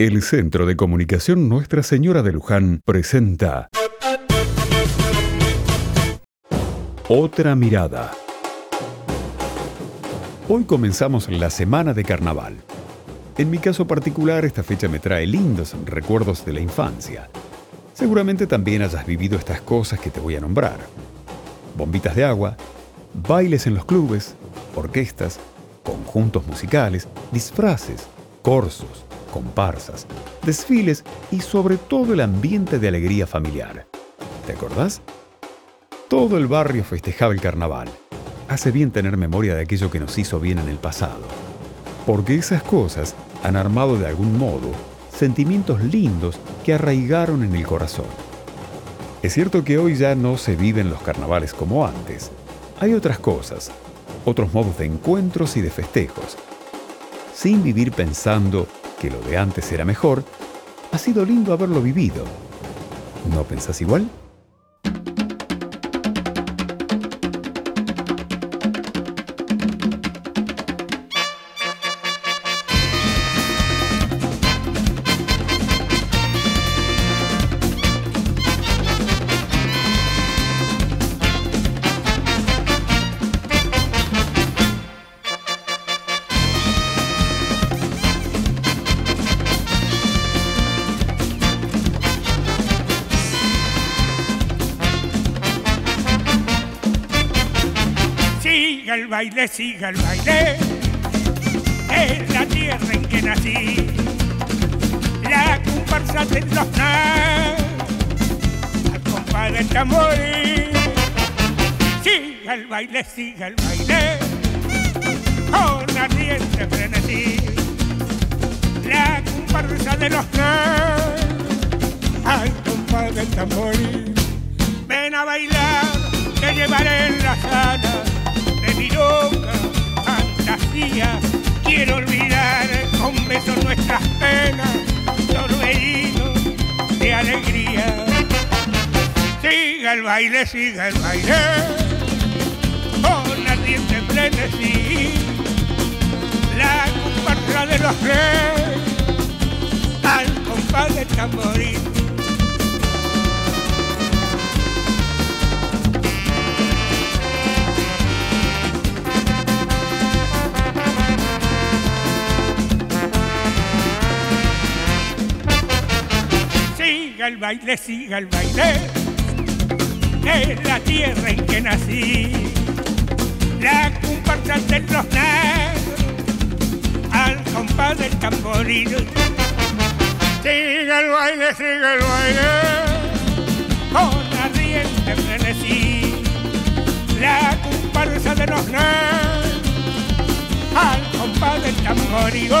El Centro de Comunicación Nuestra Señora de Luján presenta Otra mirada. Hoy comenzamos la semana de carnaval. En mi caso particular, esta fecha me trae lindos recuerdos de la infancia. Seguramente también hayas vivido estas cosas que te voy a nombrar. Bombitas de agua, bailes en los clubes, orquestas, conjuntos musicales, disfraces, corsos, comparsas, desfiles y sobre todo el ambiente de alegría familiar. ¿Te acordás? Todo el barrio festejaba el carnaval. Hace bien tener memoria de aquello que nos hizo bien en el pasado. Porque esas cosas han armado de algún modo sentimientos lindos que arraigaron en el corazón. Es cierto que hoy ya no se viven los carnavales como antes. Hay otras cosas, otros modos de encuentros y de festejos. Sin vivir pensando que lo de antes era mejor, ha sido lindo haberlo vivido. ¿No pensás igual? Siga el baile, siga el baile, es la tierra en que nací, la comparsa de los al compás del tambor. Siga el baile, siga el baile, con ardiente frenesí, la comparsa de los al compás del tambor. Ven a bailar, te llevaré en la sala loca fantasía. Quiero olvidar con besos nuestras penas, torbellino de alegría. Siga el baile, siga el baile, con ardiente frenesí. La comparsa de los reyes, al compás del el baile, siga el baile, es la tierra en que nací, la comparsa de los negros, al compás del tamboril. Siga el baile, siga el baile, con ardiente frenesí, la comparsa de los negros, al compás del tamboril.